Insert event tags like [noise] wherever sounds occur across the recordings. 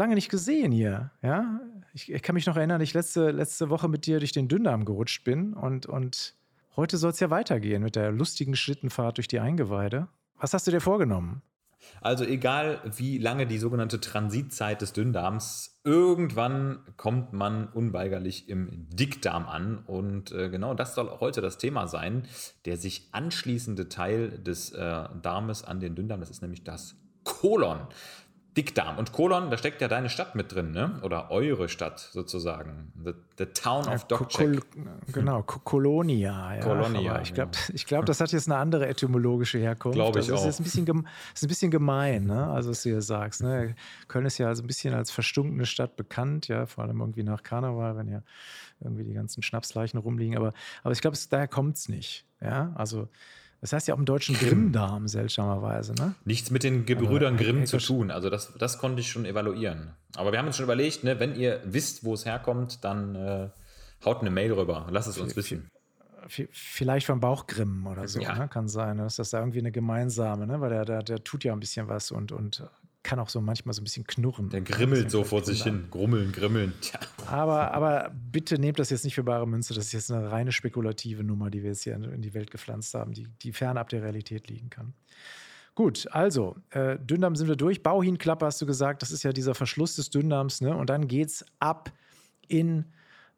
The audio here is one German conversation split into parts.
lange nicht gesehen hier. Ja, ich, ich kann mich noch erinnern, ich letzte, letzte Woche mit dir durch den Dünndarm gerutscht bin und, und heute soll es ja weitergehen mit der lustigen Schlittenfahrt durch die Eingeweide. Was hast du dir vorgenommen? Also egal wie lange die sogenannte Transitzeit des Dünndarms, irgendwann kommt man unweigerlich im Dickdarm an. Und äh, genau das soll heute das Thema sein. Der sich anschließende Teil des äh, Darmes an den Dünndarm, das ist nämlich das Kolon. Dickdarm. Und Kolon, da steckt ja deine Stadt mit drin, ne? Oder eure Stadt sozusagen. The, the Town of Dogcheck. Genau, Kolonia. Ja. Kolonia. ich glaube, ich glaub, das hat jetzt eine andere etymologische Herkunft. Glaube ich also, auch. Das ist ein bisschen, ist ein bisschen gemein, ne? Also, was du hier sagst. Ne? Köln ist ja also ein bisschen als verstunkene Stadt bekannt, ja, vor allem irgendwie nach Karneval, wenn ja irgendwie die ganzen Schnapsleichen rumliegen. Aber, aber ich glaube, daher kommt es nicht. Ja, also das heißt ja auch im deutschen Grimmdarm, seltsamerweise. Ne? Nichts mit den Gebrüdern Grimm äh, zu tun. Also das, das konnte ich schon evaluieren. Aber wir haben uns schon überlegt, ne, wenn ihr wisst, wo es herkommt, dann äh, haut eine Mail rüber. Lass es uns wissen. Vielleicht vom Bauchgrimmen oder so, ja. ne? kann sein. Dass das da irgendwie eine gemeinsame, ne? weil der, der, der tut ja ein bisschen was und, und kann auch so manchmal so ein bisschen knurren. Der grimmelt so vor sich hin. Grummeln, grimmeln. Tja. Aber, aber bitte nehmt das jetzt nicht für bare Münze. Das ist jetzt eine reine spekulative Nummer, die wir jetzt hier in die Welt gepflanzt haben, die, die fernab der Realität liegen kann. Gut, also, äh, Dünndarm sind wir durch. Bauhinklappe hast du gesagt, das ist ja dieser Verschluss des Dünndarms, ne? Und dann geht's ab in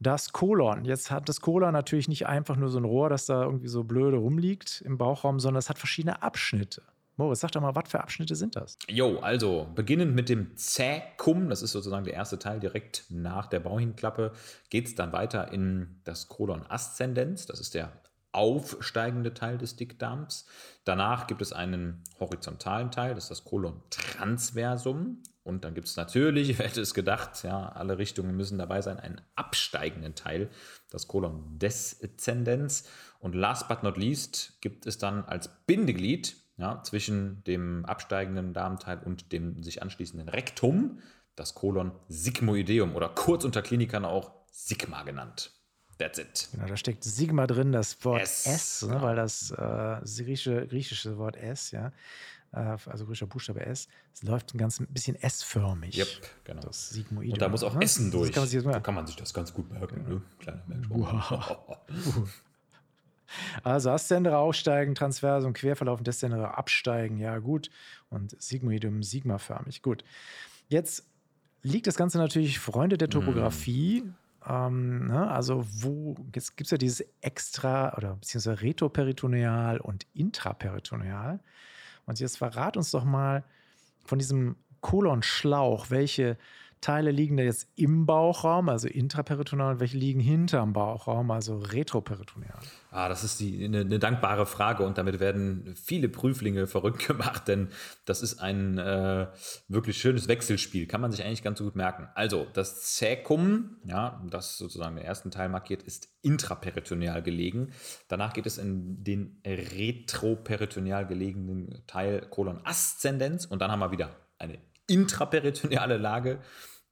das Kolon. Jetzt hat das Kolon natürlich nicht einfach nur so ein Rohr, das da irgendwie so blöde rumliegt im Bauchraum, sondern es hat verschiedene Abschnitte. Moritz, sag doch mal, was für Abschnitte sind das? Jo, also beginnend mit dem Zäkum, das ist sozusagen der erste Teil direkt nach der Bauchinklappe, geht es dann weiter in das Kolon Ascendens, das ist der aufsteigende Teil des Dickdarms. Danach gibt es einen horizontalen Teil, das ist das Kolon Transversum. Und dann gibt es natürlich, [laughs] wer hätte es gedacht, ja, alle Richtungen müssen dabei sein, einen absteigenden Teil, das Kolon Descendens. Und last but not least gibt es dann als Bindeglied ja, zwischen dem absteigenden Darmteil und dem sich anschließenden Rektum, das Kolon sigmoideum oder kurz unter Klinikern auch Sigma genannt. That's it. Genau, da steckt Sigma drin, das Wort S, S ne, weil das äh, griechische, griechische Wort S, ja, äh, also griechischer Buchstabe S, es läuft ein ganz ein bisschen S-förmig. Yep, genau. Das Sigmoideum. Und da muss auch ne? Essen durch. Kann da kann man sich das ganz gut merken. Genau. Ne? Kleiner Wow. [laughs] Also Aszendere aufsteigen, Transversum, Querverlauf, Descendere absteigen, ja gut. Und Sigmoidum sigmaförmig, gut. Jetzt liegt das Ganze natürlich Freunde der Topographie. Mm. Ähm, ne? Also wo, jetzt gibt es ja dieses Extra- oder beziehungsweise Retroperitoneal und Intraperitoneal. Und jetzt verrat uns doch mal von diesem Kolonschlauch, welche Teile liegen da jetzt im Bauchraum, also intraperitoneal, und welche liegen hinterm Bauchraum, also retroperitoneal? Ah, das ist die, eine, eine, dankbare Frage und damit werden viele Prüflinge verrückt [laughs] gemacht, denn das ist ein äh, wirklich schönes Wechselspiel, kann man sich eigentlich ganz so gut merken. Also, das Zäkum, ja, das sozusagen den ersten Teil markiert, ist intraperitoneal gelegen. Danach geht es in den retroperitoneal gelegenen Teil Kolon Aszendenz und dann haben wir wieder eine intraperitoneale Lage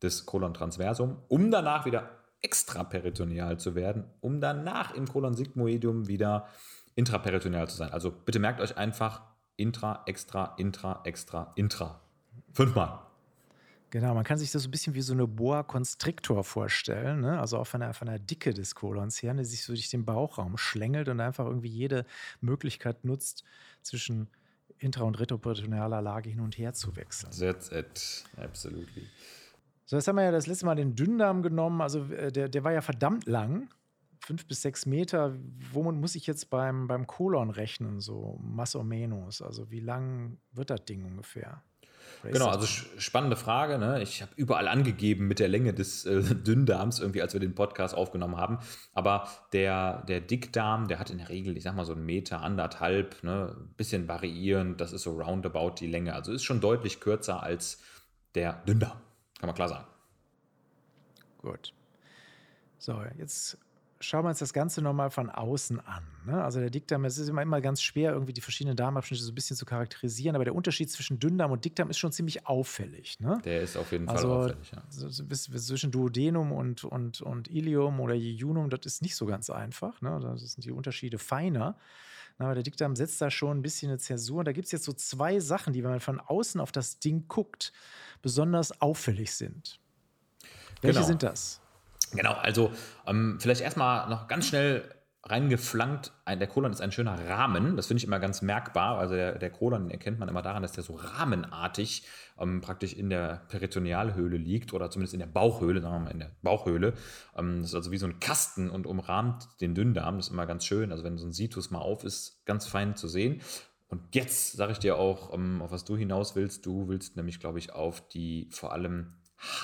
des Kolon transversum, um danach wieder extraperitoneal zu werden, um danach im Kolon sigmoidium wieder intraperitoneal zu sein. Also bitte merkt euch einfach intra, extra, intra, extra, intra. Fünfmal. Genau, man kann sich das so ein bisschen wie so eine Boa Constrictor vorstellen, ne? also auch von der, von der Dicke des Kolons her, der sich so durch den Bauchraum schlängelt und einfach irgendwie jede Möglichkeit nutzt, zwischen intra- und retroperitonealer Lage hin und her zu wechseln. That's it, absolutely. So, jetzt haben wir ja das letzte Mal den Dünndarm genommen. Also äh, der, der war ja verdammt lang. Fünf bis sechs Meter. Womit muss ich jetzt beim, beim Kolon rechnen, so más o menos? Also wie lang wird das Ding ungefähr? Genau, also spannende Frage. Ne? Ich habe überall angegeben mit der Länge des äh, [laughs] Dünndarms, irgendwie, als wir den Podcast aufgenommen haben. Aber der, der Dickdarm, der hat in der Regel, ich sag mal, so einen Meter, anderthalb, ne? bisschen variierend. Das ist so roundabout die Länge. Also ist schon deutlich kürzer als der Dünndarm. Kann man klar sagen. Gut. So, jetzt schauen wir uns das Ganze nochmal von außen an. Ne? Also der Dickdarm, es ist immer, immer ganz schwer, irgendwie die verschiedenen Darmabschnitte so ein bisschen zu charakterisieren, aber der Unterschied zwischen Dünndarm und Dickdarm ist schon ziemlich auffällig. Ne? Der ist auf jeden also, Fall auffällig, ja. So, zwischen Duodenum und, und, und Ilium oder Jejunum, das ist nicht so ganz einfach. Ne? Da sind die Unterschiede feiner. Aber der Dickdarm setzt da schon ein bisschen eine Zäsur. Und da gibt es jetzt so zwei Sachen, die, wenn man von außen auf das Ding guckt, besonders auffällig sind. Welche genau. sind das? Genau, also ähm, vielleicht erstmal noch ganz schnell reingeflankt. der Kolon ist ein schöner Rahmen. Das finde ich immer ganz merkbar. Also der, der Kolon erkennt man immer daran, dass der so rahmenartig ähm, praktisch in der Peritonealhöhle liegt oder zumindest in der Bauchhöhle, sagen wir mal in der Bauchhöhle. Ähm, das ist also wie so ein Kasten und umrahmt den Dünndarm. Das ist immer ganz schön. Also wenn so ein Situs mal auf ist, ganz fein zu sehen. Und jetzt sage ich dir auch, ähm, auf was du hinaus willst. Du willst nämlich, glaube ich, auf die vor allem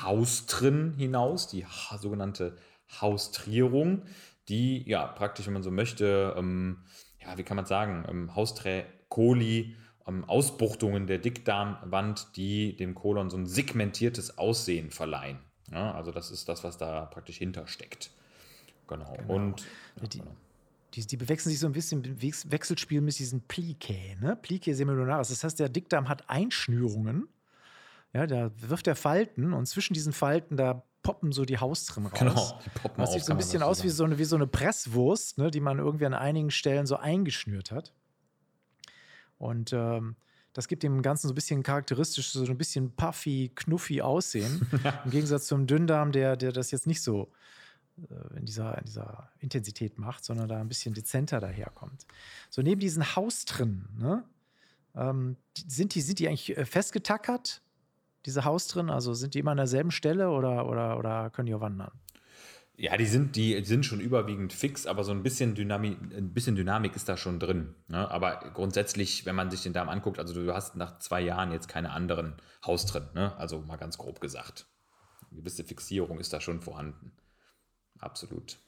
Haustrin hinaus, die sogenannte Haustrierung, die ja praktisch, wenn man so möchte, ähm, ja, wie kann man sagen, ähm, Hausträkoli, ähm, Ausbuchtungen der Dickdarmwand, die dem Kolon so ein segmentiertes Aussehen verleihen. Ja, also das ist das, was da praktisch hintersteckt. Genau. genau. Und ja, die, genau. Die, die, bewechseln sich so ein bisschen im Wechselspiel mit diesen Plicae, ne? Plicae seminonaris. Das heißt, der Dickdarm hat Einschnürungen ja, da wirft er Falten und zwischen diesen Falten, da poppen so die Haustrimmen raus. Genau, die poppen Das sieht so ein bisschen aus wie so, eine, wie so eine Presswurst, ne, die man irgendwie an einigen Stellen so eingeschnürt hat. Und ähm, das gibt dem Ganzen so ein bisschen charakteristisch, so ein bisschen puffy, knuffy Aussehen. [laughs] Im Gegensatz zum Dünndarm, der, der das jetzt nicht so äh, in dieser, in dieser Intensität macht, sondern da ein bisschen dezenter daherkommt. So neben diesen Haustrinnen, ne, ähm, sind, die, sind die eigentlich äh, festgetackert? Diese Haus drin? Also sind die immer an derselben Stelle oder, oder, oder können die auch wandern? Ja, die sind, die sind schon überwiegend fix, aber so ein bisschen Dynamik, ein bisschen Dynamik ist da schon drin. Ne? Aber grundsätzlich, wenn man sich den Darm anguckt, also du hast nach zwei Jahren jetzt keine anderen Haus drin, ne? also mal ganz grob gesagt. Eine gewisse Fixierung ist da schon vorhanden. Absolut.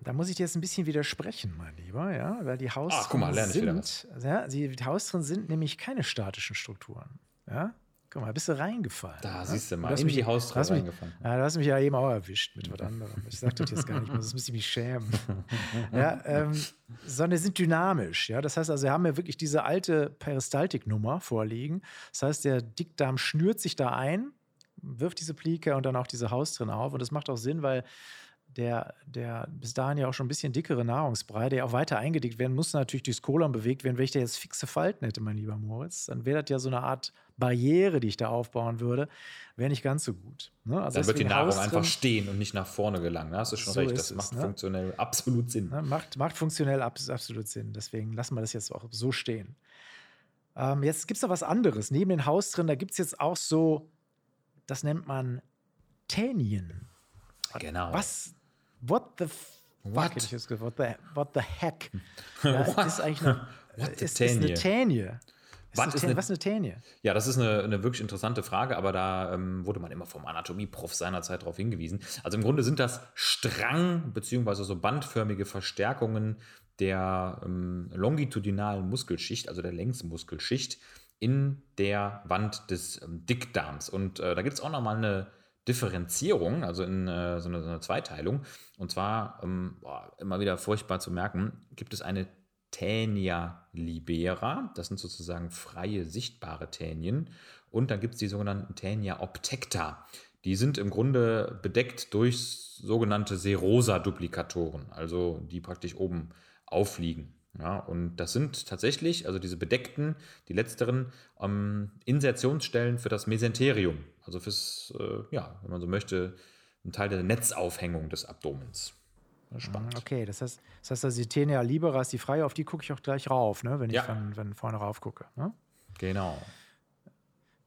Da muss ich dir jetzt ein bisschen widersprechen, mein Lieber, ja, weil die Haus ah, guck mal, lerne sind, ja, die Haus drin sind nämlich keine statischen Strukturen. Ja, Guck mal, bist du reingefallen. Da ne? siehst du mal, du in die Haustür reingefallen. Ja, du hast mich ja eben auch erwischt mit was anderem. Ich sag das jetzt gar nicht mehr, sonst müsste ich mich schämen. [laughs] ja, ähm, sondern sind dynamisch. Ja? Das heißt also, wir haben ja wirklich diese alte Peristaltiknummer vorliegen. Das heißt, der Dickdarm schnürt sich da ein, wirft diese Plike und dann auch diese Haus drin auf. Und das macht auch Sinn, weil der, der bis dahin ja auch schon ein bisschen dickere Nahrungsbrei, der auch weiter eingedickt werden muss, natürlich durchs Kolon bewegt werden. Wenn ich da jetzt fixe Falten hätte, mein lieber Moritz, dann wäre das ja so eine Art Barriere, die ich da aufbauen würde, wäre nicht ganz so gut. Ne? Also dann wird die Nahrung Haus einfach stehen und nicht nach vorne gelangen. Da hast du schon so recht, das macht es, ne? funktionell [laughs] absolut Sinn. Ne? Macht, macht funktionell absolut Sinn. Deswegen lassen wir das jetzt auch so stehen. Ähm, jetzt gibt es noch was anderes. Neben den Haus drin, da gibt es jetzt auch so, das nennt man Tänien. Genau. Was What the What? Fuck, ich what, the, what the heck? [laughs] Das ist eigentlich eine, [laughs] what ist, ist eine Tänie. Was ist, eine, was eine Tänie? Ja, das ist eine, eine wirklich interessante Frage, aber da ähm, wurde man immer vom Anatomieprof seinerzeit darauf hingewiesen. Also im Grunde sind das Strang- bzw. so bandförmige Verstärkungen der ähm, longitudinalen Muskelschicht, also der Längsmuskelschicht, in der Wand des ähm, Dickdarms. Und äh, da gibt es auch nochmal eine Differenzierung, also in äh, so, eine, so, eine, Zweiteilung. Und zwar, ähm, boah, immer wieder furchtbar zu merken, gibt es eine Tänia libera, das sind sozusagen freie, sichtbare Tänien. Und dann gibt es die sogenannten Tänia obtecta. Die sind im Grunde bedeckt durch sogenannte Serosa-Duplikatoren, also die praktisch oben aufliegen. Ja, und das sind tatsächlich, also diese bedeckten, die letzteren, ähm, Insertionsstellen für das Mesenterium. Also fürs, äh, ja, wenn man so möchte, ein Teil der Netzaufhängung des Abdomens. Spannend. Mm, okay, das heißt, das heißt also die Tenea libera ist die freie, auf die gucke ich auch gleich rauf, ne, wenn ich ja. wenn, wenn vorne rauf gucke. Ne? Genau.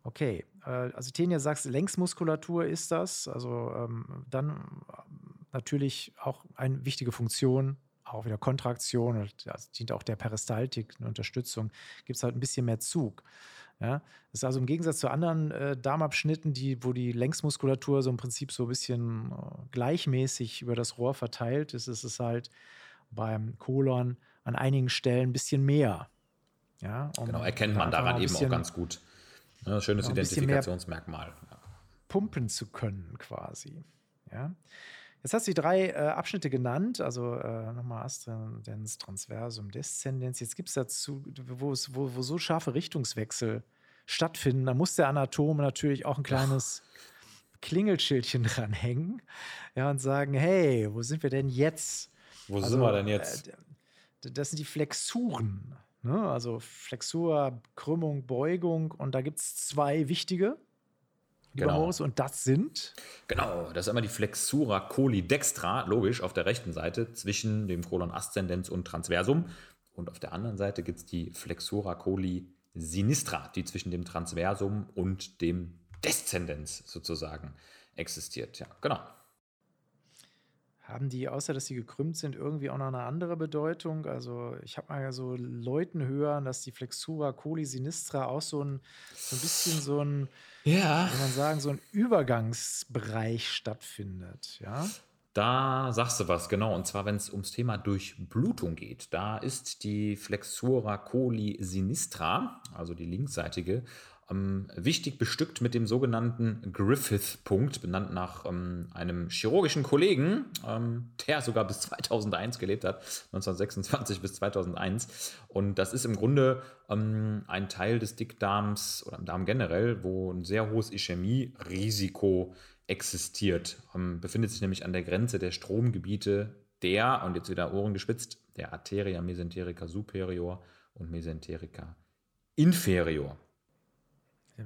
Okay, äh, also Tenia sagst, Längsmuskulatur ist das. Also ähm, dann natürlich auch eine wichtige Funktion auch wieder Kontraktion das dient auch der Peristaltik, eine Unterstützung, gibt es halt ein bisschen mehr Zug. Ja, das ist also im Gegensatz zu anderen äh, Darmabschnitten, die, wo die Längsmuskulatur so im Prinzip so ein bisschen äh, gleichmäßig über das Rohr verteilt ist, ist es halt beim Kolon an einigen Stellen ein bisschen mehr. Ja, genau, erkennt man daran eben auch ganz gut. Ja, schönes Identifikationsmerkmal. Pumpen zu können quasi. Ja. Jetzt hast du die drei äh, Abschnitte genannt, also äh, nochmal Ascendens, Transversum, Deszendenz. Jetzt gibt es dazu, wo, wo, so scharfe Richtungswechsel stattfinden, da muss der Anatom natürlich auch ein kleines. Klingelschildchen [laughs] dranhängen ja, und sagen, hey, wo sind wir denn jetzt? Wo also, sind wir denn jetzt? Äh, das sind die Flexuren. Ne? Also Flexur, Krümmung, Beugung. Und da gibt es zwei wichtige. Genau. Morris, und das sind? Genau, das ist einmal die Flexura coli dextra, logisch, auf der rechten Seite zwischen dem Colon ascendens und Transversum. Und auf der anderen Seite gibt es die Flexura coli sinistra, die zwischen dem Transversum und dem Deszendens sozusagen existiert. Ja, genau. Haben die, außer dass sie gekrümmt sind, irgendwie auch noch eine andere Bedeutung? Also, ich habe mal so Leuten hören, dass die Flexura coli sinistra auch so ein, so ein bisschen so ein, ja. kann man sagen, so ein Übergangsbereich stattfindet. Ja. Da sagst du was, genau. Und zwar, wenn es ums Thema Durchblutung geht. Da ist die Flexura coli sinistra, also die linksseitige, ähm, wichtig bestückt mit dem sogenannten Griffith-Punkt, benannt nach ähm, einem chirurgischen Kollegen, ähm, der sogar bis 2001 gelebt hat, 1926 bis 2001. Und das ist im Grunde ähm, ein Teil des Dickdarms oder im Darm generell, wo ein sehr hohes Ischämie-Risiko existiert. Ähm, befindet sich nämlich an der Grenze der Stromgebiete der, und jetzt wieder Ohren gespitzt, der Arteria mesenterica superior und mesenterica inferior.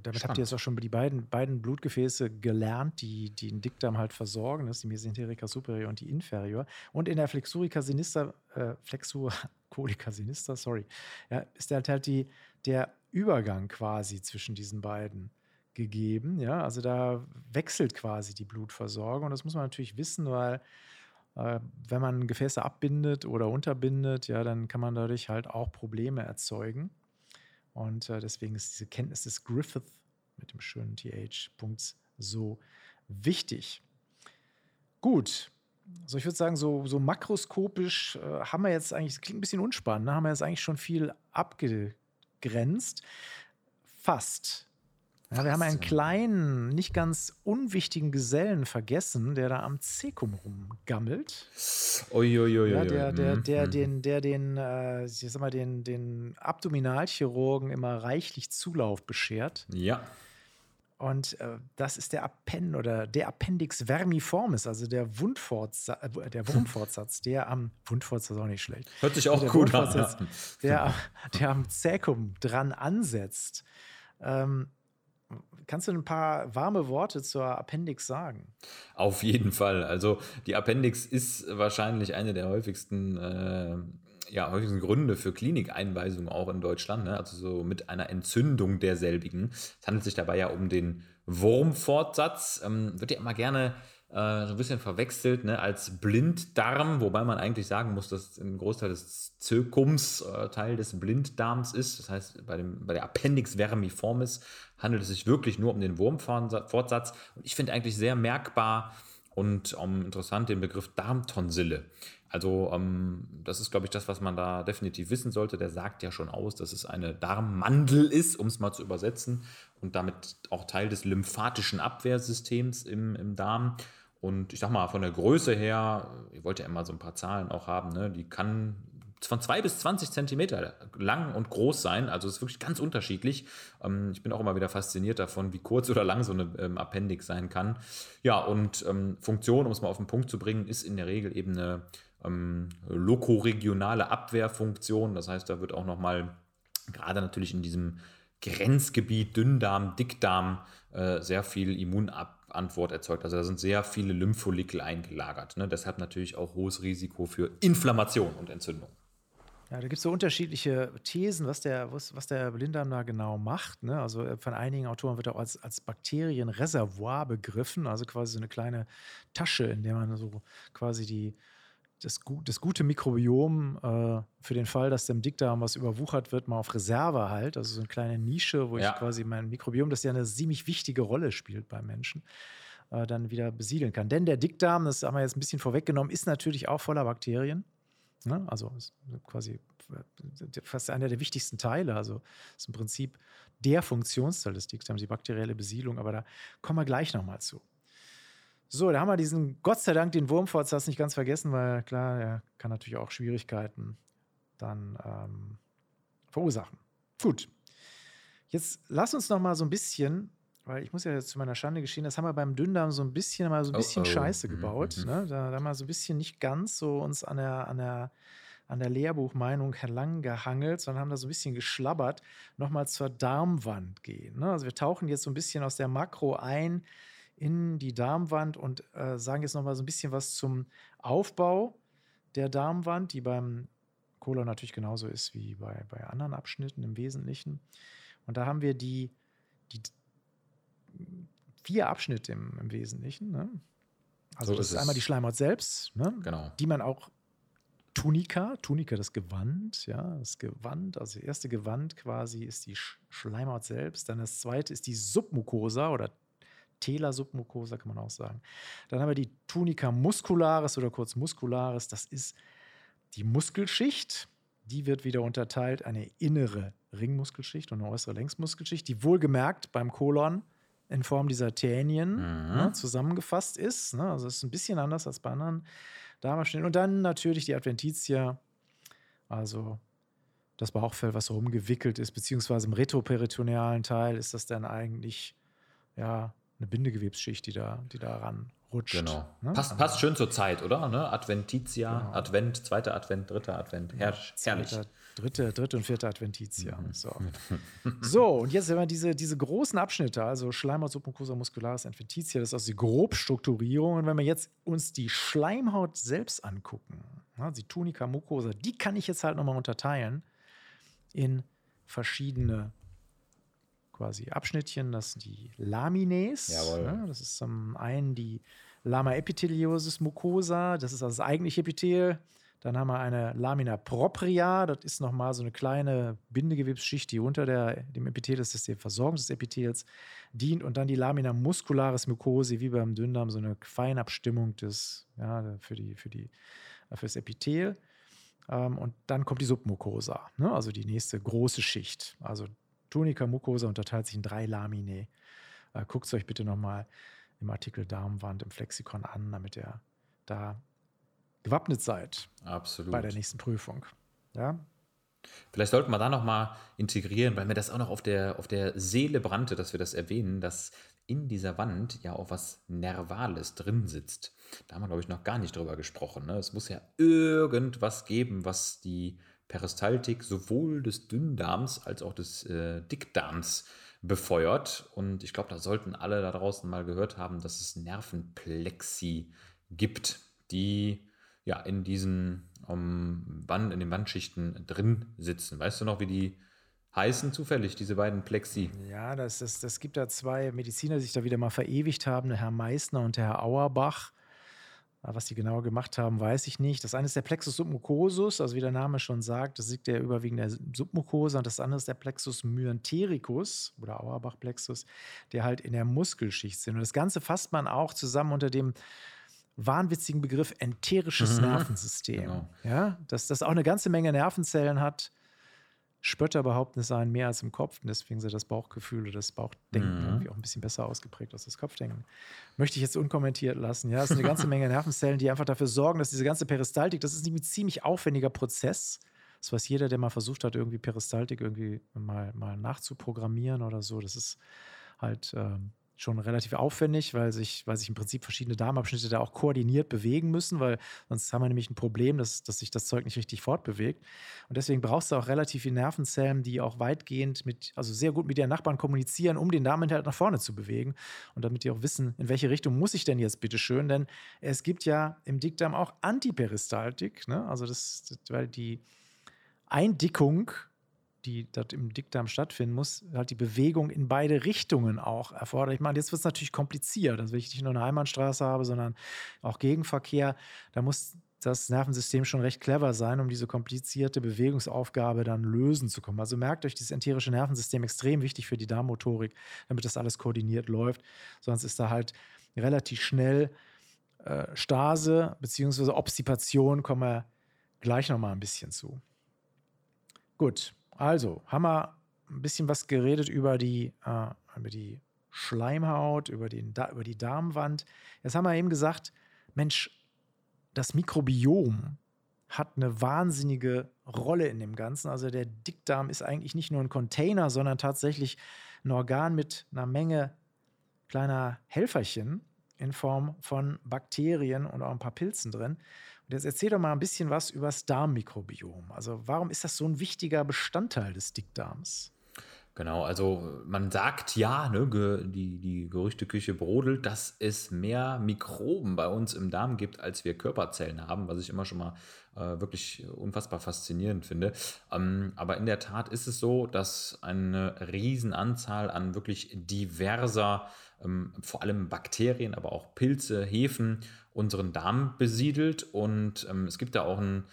Damit Spannend. habt ihr jetzt auch schon die beiden, beiden Blutgefäße gelernt, die, die den Dickdarm halt versorgen. Das ist die Mesenterica superior und die inferior. Und in der Flexurica sinistra, äh, Flexur [laughs] colica sinistra, sorry, ja, ist halt halt die, der Übergang quasi zwischen diesen beiden gegeben. Ja, also da wechselt quasi die Blutversorgung. Und das muss man natürlich wissen, weil äh, wenn man Gefäße abbindet oder unterbindet, ja, dann kann man dadurch halt auch Probleme erzeugen. Und äh, deswegen ist diese Kenntnis des Griffith mit dem schönen TH-Punkt so wichtig. Gut. Also ich würde sagen, so, so makroskopisch äh, haben wir jetzt eigentlich, das klingt ein bisschen unspannend, ne? haben wir jetzt eigentlich schon viel abgegrenzt. Fast. Ja, wir haben einen kleinen, nicht ganz unwichtigen Gesellen vergessen, der da am Zekum rumgammelt. Uiuiui. Ja, der, der, der, mhm. den, der den, äh, ich sag mal, den, den Abdominalchirurgen immer reichlich Zulauf beschert. Ja. Und äh, das ist der Appen oder der Appendix vermiformis, also der Wundfortsatz, äh, der Wundfortsatz, der am Wundfortsatz auch nicht schlecht. Hört sich auch also gut an. Der, der am Zäkum dran ansetzt. Ähm, Kannst du ein paar warme Worte zur Appendix sagen? Auf jeden Fall. Also die Appendix ist wahrscheinlich eine der häufigsten, äh, ja, häufigsten Gründe für Klinikeinweisungen auch in Deutschland. Ne? Also so mit einer Entzündung derselbigen. Es handelt sich dabei ja um den Wurmfortsatz. Ähm, wird ja immer gerne äh, so ein bisschen verwechselt ne, als Blinddarm, wobei man eigentlich sagen muss, dass ein Großteil des Zirkums äh, Teil des Blinddarms ist. Das heißt, bei, dem, bei der Appendix vermiformis handelt es sich wirklich nur um den Wurmfortsatz. Und ich finde eigentlich sehr merkbar und um, ähm, interessant den Begriff Darmtonsille. Also ähm, das ist, glaube ich, das, was man da definitiv wissen sollte. Der sagt ja schon aus, dass es eine Darmmandel ist, um es mal zu übersetzen, und damit auch Teil des lymphatischen Abwehrsystems im, im Darm. Und ich sag mal, von der Größe her, ich wollte ja immer so ein paar Zahlen auch haben, ne? die kann von 2 bis 20 Zentimeter lang und groß sein. Also es ist wirklich ganz unterschiedlich. Ähm, ich bin auch immer wieder fasziniert davon, wie kurz oder lang so eine ähm, Appendix sein kann. Ja, und ähm, Funktion, um es mal auf den Punkt zu bringen, ist in der Regel eben eine ähm, lokoregionale Abwehrfunktion. Das heißt, da wird auch nochmal, gerade natürlich in diesem Grenzgebiet Dünndarm, Dickdarm, äh, sehr viel Immunabwehr Antwort erzeugt. Also da sind sehr viele Lymphfollikel eingelagert. Ne? Deshalb natürlich auch hohes Risiko für Inflammation und Entzündung. Ja, da gibt es so unterschiedliche Thesen, was der, was, was der Blinddarm da genau macht. Ne? Also äh, von einigen Autoren wird er auch als, als Bakterienreservoir begriffen, also quasi so eine kleine Tasche, in der man so quasi die, das, das gute Mikrobiom äh, für den Fall, dass dem Dickdarm was überwuchert wird, mal auf Reserve halt. Also so eine kleine Nische, wo ja. ich quasi mein Mikrobiom, das ja eine ziemlich wichtige Rolle spielt beim Menschen, äh, dann wieder besiedeln kann. Denn der Dickdarm, das haben wir jetzt ein bisschen vorweggenommen, ist natürlich auch voller Bakterien. Ne? Also ist quasi äh, fast einer der wichtigsten Teile. Also ist im Prinzip der Funktionsteil des Dickdarms, die bakterielle Besiedlung. Aber da kommen wir gleich nochmal zu. So, da haben wir diesen, Gott sei Dank, den Wurmfortsatz nicht ganz vergessen, weil klar, er kann natürlich auch Schwierigkeiten dann ähm, verursachen. Gut. Jetzt lass uns noch mal so ein bisschen, weil ich muss ja jetzt zu meiner Schande gestehen, das haben wir beim Dünndarm so ein bisschen mal so ein bisschen oh, oh. Scheiße mhm, gebaut. Mhm. Ne? Da, da haben wir so ein bisschen nicht ganz so uns an der, an der, an der Lehrbuchmeinung entlang gehangelt, sondern haben da so ein bisschen geschlabbert, nochmal zur Darmwand gehen. Ne? Also wir tauchen jetzt so ein bisschen aus der Makro ein in die Darmwand und äh, sagen jetzt nochmal so ein bisschen was zum Aufbau der Darmwand, die beim Colon natürlich genauso ist wie bei, bei anderen Abschnitten im Wesentlichen. Und da haben wir die, die vier Abschnitte im, im Wesentlichen. Ne? Also so das ist, ist einmal die Schleimhaut selbst, ne? genau. die man auch Tunika, Tunika das Gewand, ja, das Gewand, also das erste Gewand quasi ist die Schleimhaut selbst, dann das zweite ist die Submucosa oder Tela-Submucosa kann man auch sagen. Dann haben wir die Tunica muscularis oder kurz muscularis, das ist die Muskelschicht, die wird wieder unterteilt, eine innere Ringmuskelschicht und eine äußere Längsmuskelschicht, die wohlgemerkt beim Kolon in Form dieser Tänien mhm. ne, zusammengefasst ist. Ne? Also es ist ein bisschen anders als bei anderen Darmabschnitten. Und dann natürlich die Adventitia, also das Bauchfell, was rumgewickelt ist, beziehungsweise im retroperitonealen Teil ist das dann eigentlich ja eine Bindegewebsschicht, die da, die da ran rutscht. Genau. Ne? Passt, passt schön zur Zeit, oder? Ne? Adventitia, genau. Advent, zweiter Advent, dritter Advent. Her herrlich. Zweiter, dritte, dritte und vierte Adventitia. Mhm. So. [laughs] so, und jetzt haben wir diese, diese großen Abschnitte, also Schleimhaut submucosa muscularis Adventitia, das ist also die Grobstrukturierung. Und wenn wir jetzt uns die Schleimhaut selbst angucken, ne, die Tunica mucosa, die kann ich jetzt halt nochmal unterteilen in verschiedene quasi Abschnittchen. Das sind die Lamines. Jawohl. Ne? Das ist zum einen die Lama epitheliosis mucosa, das ist also das eigentliche Epithel. Dann haben wir eine Lamina propria, das ist nochmal so eine kleine Bindegewebsschicht, die unter der, dem Epithel ist, das der Versorgung des Epithels dient. Und dann die Lamina muscularis mucosi, wie beim Dünndarm, so eine Feinabstimmung des, ja, für, die, für, die, für das Epithel. Ähm, und dann kommt die Submucosa, ne? also die nächste große Schicht. Also Tunica mucosa unterteilt sich in drei Laminae. Äh, Guckt es euch bitte nochmal im Artikel Darmwand im Flexikon an, damit ihr da gewappnet seid. Absolut. Bei der nächsten Prüfung. Ja. Vielleicht sollten wir da nochmal integrieren, weil mir das auch noch auf der, auf der Seele brannte, dass wir das erwähnen, dass in dieser Wand ja auch was Nervales drin sitzt. Da haben wir, glaube ich, noch gar nicht drüber gesprochen. Ne? Es muss ja irgendwas geben, was die Peristaltik sowohl des Dünndarms als auch des äh, Dickdarms befeuert. Und ich glaube, da sollten alle da draußen mal gehört haben, dass es Nervenplexi gibt, die ja in diesen um, Wand, in den Wandschichten drin sitzen. Weißt du noch, wie die heißen zufällig, diese beiden Plexi? Ja, das, das, das gibt da zwei Mediziner, die sich da wieder mal verewigt haben, der Herr Meissner und der Herr Auerbach. Was die genau gemacht haben, weiß ich nicht. Das eine ist der Plexus submucosus, also wie der Name schon sagt, das liegt ja überwiegend der Submucosa. Und das andere ist der Plexus myentericus oder Auerbach-Plexus, der halt in der Muskelschicht sind. Und das Ganze fasst man auch zusammen unter dem wahnwitzigen Begriff enterisches mhm. Nervensystem. Genau. Ja, dass das auch eine ganze Menge Nervenzellen hat Spötter behaupten, es seien mehr als im Kopf und deswegen sei das Bauchgefühl oder das Bauchdenken mhm. irgendwie auch ein bisschen besser ausgeprägt als das Kopfdenken. Möchte ich jetzt unkommentiert lassen. Ja, es ist eine ganze Menge Nervenzellen, die einfach dafür sorgen, dass diese ganze Peristaltik, das ist ein ziemlich aufwendiger Prozess. Das weiß jeder, der mal versucht hat, irgendwie Peristaltik irgendwie mal, mal nachzuprogrammieren oder so. Das ist halt ähm, schon relativ aufwendig, weil sich, weil sich im Prinzip verschiedene Darmabschnitte da auch koordiniert bewegen müssen, weil sonst haben wir nämlich ein Problem, dass, dass sich das Zeug nicht richtig fortbewegt. Und deswegen brauchst du auch relativ viele Nervenzellen, die auch weitgehend mit, also sehr gut mit ihren Nachbarn kommunizieren, um den Darminhalt nach vorne zu bewegen. Und damit die auch wissen, in welche Richtung muss ich denn jetzt bitte schön, denn es gibt ja im Dickdarm auch Antiperistaltik, ne? also das, weil die Eindickung die dort im Dickdarm stattfinden muss, halt die Bewegung in beide Richtungen auch erfordert. Ich meine, jetzt wird es natürlich kompliziert. Also wenn ich nicht nur eine Einbahnstraße habe, sondern auch Gegenverkehr, da muss das Nervensystem schon recht clever sein, um diese komplizierte Bewegungsaufgabe dann lösen zu kommen. Also merkt euch, dieses enterische Nervensystem extrem wichtig für die Darmmotorik, damit das alles koordiniert läuft. Sonst ist da halt relativ schnell äh, Stase bzw. Obstipation, kommen wir gleich nochmal ein bisschen zu. Gut, also, haben wir ein bisschen was geredet über die, äh, über die Schleimhaut, über, den, über die Darmwand. Jetzt haben wir eben gesagt, Mensch, das Mikrobiom hat eine wahnsinnige Rolle in dem Ganzen. Also der Dickdarm ist eigentlich nicht nur ein Container, sondern tatsächlich ein Organ mit einer Menge kleiner Helferchen in Form von Bakterien und auch ein paar Pilzen drin. Und jetzt erzähl doch mal ein bisschen was über das Darmmikrobiom. Also warum ist das so ein wichtiger Bestandteil des Dickdarms? Genau, also man sagt ja, ne, die, die Gerüchteküche brodelt, dass es mehr Mikroben bei uns im Darm gibt, als wir Körperzellen haben, was ich immer schon mal äh, wirklich unfassbar faszinierend finde. Ähm, aber in der Tat ist es so, dass eine Riesenanzahl an wirklich diverser, ähm, vor allem Bakterien, aber auch Pilze, Hefen unseren Darm besiedelt. Und ähm, es gibt da auch ein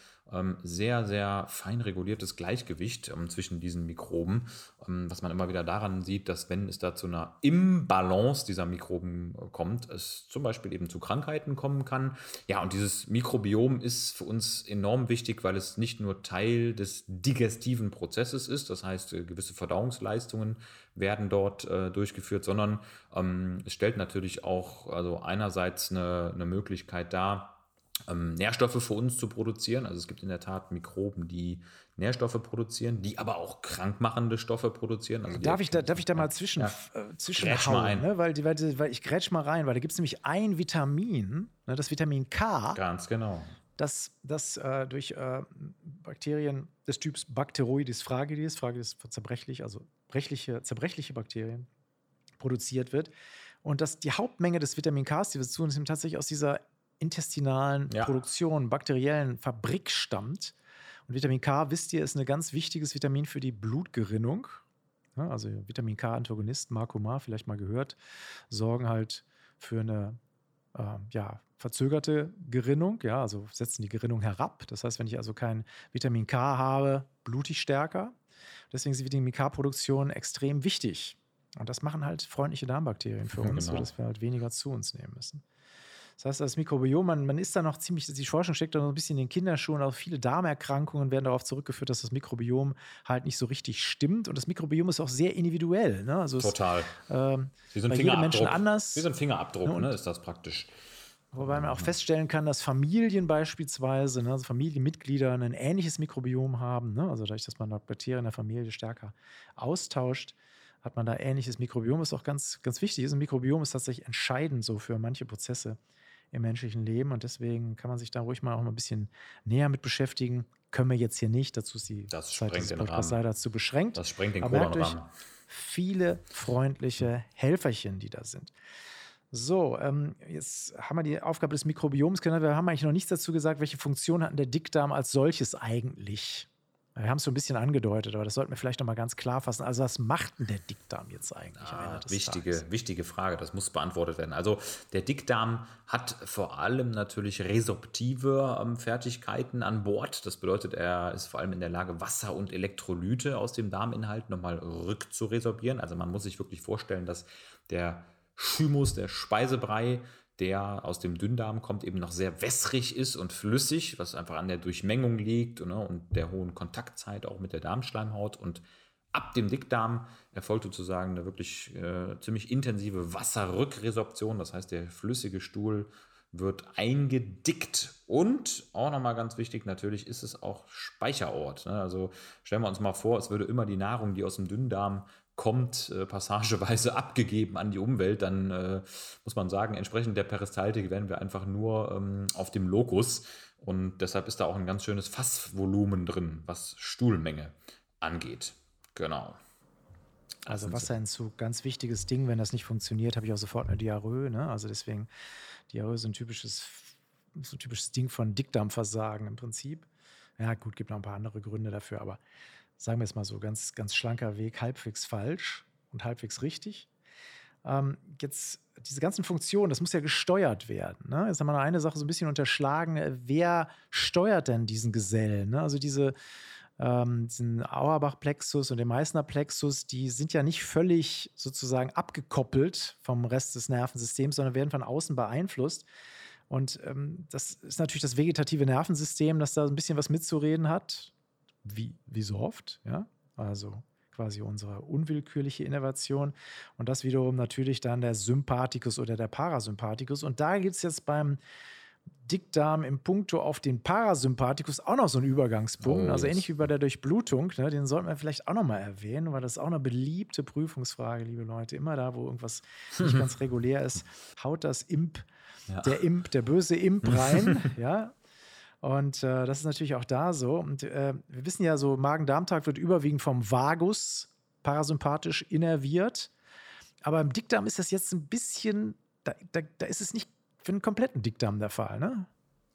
sehr, sehr fein reguliertes Gleichgewicht ähm, zwischen diesen Mikroben, ähm, was man immer wieder daran sieht, dass wenn es da zu einer Imbalance dieser Mikroben äh, kommt, es zum Beispiel eben zu Krankheiten kommen kann. Ja, und dieses Mikrobiom ist für uns enorm wichtig, weil es nicht nur Teil des digestiven Prozesses ist, das heißt, äh, gewisse Verdauungsleistungen werden dort äh, durchgeführt, sondern ähm, es stellt natürlich auch also einerseits eine, eine Möglichkeit dar, ähm, Nährstoffe für uns zu produzieren. Also es gibt in der Tat Mikroben, die Nährstoffe produzieren, die aber auch krankmachende Stoffe produzieren. Also darf, ich da, darf ich da mal zwischen, ja. äh, zwischenhauen? Ne? Weil, weil, weil, ich grätsch mal rein, weil da gibt es nämlich ein Vitamin, ne, das Vitamin K. Ganz genau. Das, das äh, durch äh, Bakterien des Typs Bacteroides fragilis, fragilis zerbrechlich, also brechliche, zerbrechliche Bakterien, produziert wird. Und dass die Hauptmenge des Vitamin K, die wir zu uns nehmen, tatsächlich aus dieser intestinalen ja. Produktion, bakteriellen Fabrik stammt. Und Vitamin K, wisst ihr, ist ein ganz wichtiges Vitamin für die Blutgerinnung. Ja, also Vitamin K-Antagonist, Marcomar, vielleicht mal gehört, sorgen halt für eine äh, ja, verzögerte Gerinnung, ja, also setzen die Gerinnung herab. Das heißt, wenn ich also kein Vitamin K habe, blute ich stärker. Deswegen ist die Vitamin K-Produktion extrem wichtig. Und das machen halt freundliche Darmbakterien für uns, genau. sodass wir halt weniger zu uns nehmen müssen. Das heißt, das Mikrobiom, man, man ist da noch ziemlich, die Forschung steckt da noch ein bisschen in den Kinderschuhen, auch viele Darmerkrankungen werden darauf zurückgeführt, dass das Mikrobiom halt nicht so richtig stimmt. Und das Mikrobiom ist auch sehr individuell. Ne? Also Total. Es, ähm, Wie so ein Menschen anders. Wie so ein Fingerabdruck, ne, ne, ist das praktisch. Wobei man auch feststellen kann, dass Familien beispielsweise, ne, also Familienmitglieder, ein ähnliches Mikrobiom haben. Ne? Also dadurch, dass man Bakterien in der Familie stärker austauscht, hat man da ähnliches Mikrobiom, was auch ganz, ganz wichtig ist. Ein Mikrobiom ist tatsächlich entscheidend so für manche Prozesse im menschlichen Leben. Und deswegen kann man sich da ruhig mal auch mal ein bisschen näher mit beschäftigen. Können wir jetzt hier nicht. Dazu ist die das Zeit des Podcasts leider zu beschränkt. Das sprengt den Aber merkt viele freundliche Helferchen, die da sind. So, ähm, jetzt haben wir die Aufgabe des Mikrobioms genannt. Wir haben eigentlich noch nichts dazu gesagt, welche Funktion hat der Dickdarm als solches eigentlich? Wir haben es so ein bisschen angedeutet, aber das sollten wir vielleicht noch mal ganz klar fassen. Also, was macht denn der Dickdarm jetzt eigentlich? Ah, wichtige, Tages? wichtige Frage, das muss beantwortet werden. Also, der Dickdarm hat vor allem natürlich resorptive ähm, Fertigkeiten an Bord. Das bedeutet, er ist vor allem in der Lage, Wasser und Elektrolyte aus dem Darminhalt nochmal rückzuresorbieren. Also, man muss sich wirklich vorstellen, dass der Chymus, der Speisebrei, der aus dem Dünndarm kommt, eben noch sehr wässrig ist und flüssig, was einfach an der Durchmengung liegt ne, und der hohen Kontaktzeit auch mit der Darmschleimhaut. Und ab dem Dickdarm erfolgt sozusagen eine wirklich äh, ziemlich intensive Wasserrückresorption. Das heißt, der flüssige Stuhl wird eingedickt und auch nochmal ganz wichtig, natürlich ist es auch Speicherort. Ne? Also stellen wir uns mal vor, es würde immer die Nahrung, die aus dem Dünndarm kommt, äh, passageweise [laughs] abgegeben an die Umwelt, dann äh, muss man sagen, entsprechend der Peristaltik wären wir einfach nur ähm, auf dem Lokus. Und deshalb ist da auch ein ganz schönes Fassvolumen drin, was Stuhlmenge angeht. Genau. Also Wasserentzug, ganz wichtiges Ding. Wenn das nicht funktioniert, habe ich auch sofort eine Diarrhoe. Ne? Also deswegen, Diarrhoe ist ein typisches, so ein typisches Ding von Dickdarmversagen im Prinzip. Ja, gut, gibt noch ein paar andere Gründe dafür, aber sagen wir es mal so, ganz, ganz schlanker Weg, halbwegs falsch und halbwegs richtig. Ähm, jetzt diese ganzen Funktionen, das muss ja gesteuert werden. Ne? Jetzt haben wir noch eine Sache so ein bisschen unterschlagen. Wer steuert denn diesen Gesellen? Ne? Also diese, ähm, diesen Auerbach-Plexus und den Meißner-Plexus, die sind ja nicht völlig sozusagen abgekoppelt vom Rest des Nervensystems, sondern werden von außen beeinflusst. Und ähm, das ist natürlich das vegetative Nervensystem, das da ein bisschen was mitzureden hat wie, wie so oft, ja. Also quasi unsere unwillkürliche Innervation. Und das wiederum natürlich dann der Sympathikus oder der Parasympathikus. Und da gibt es jetzt beim Dickdarm im Punkto auf den Parasympathikus auch noch so einen Übergangspunkt. Oh, also ähnlich wie bei der Durchblutung. Ne? Den sollten wir vielleicht auch noch mal erwähnen, weil das ist auch eine beliebte Prüfungsfrage, liebe Leute. Immer da, wo irgendwas nicht [laughs] ganz regulär ist, haut das Imp, ja. der Imp, der böse Imp rein. [laughs] ja, und äh, das ist natürlich auch da so. Und äh, wir wissen ja so, Magen-Darm-Trakt wird überwiegend vom Vagus parasympathisch innerviert. Aber im Dickdarm ist das jetzt ein bisschen, da, da, da ist es nicht für einen kompletten Dickdarm der Fall, ne?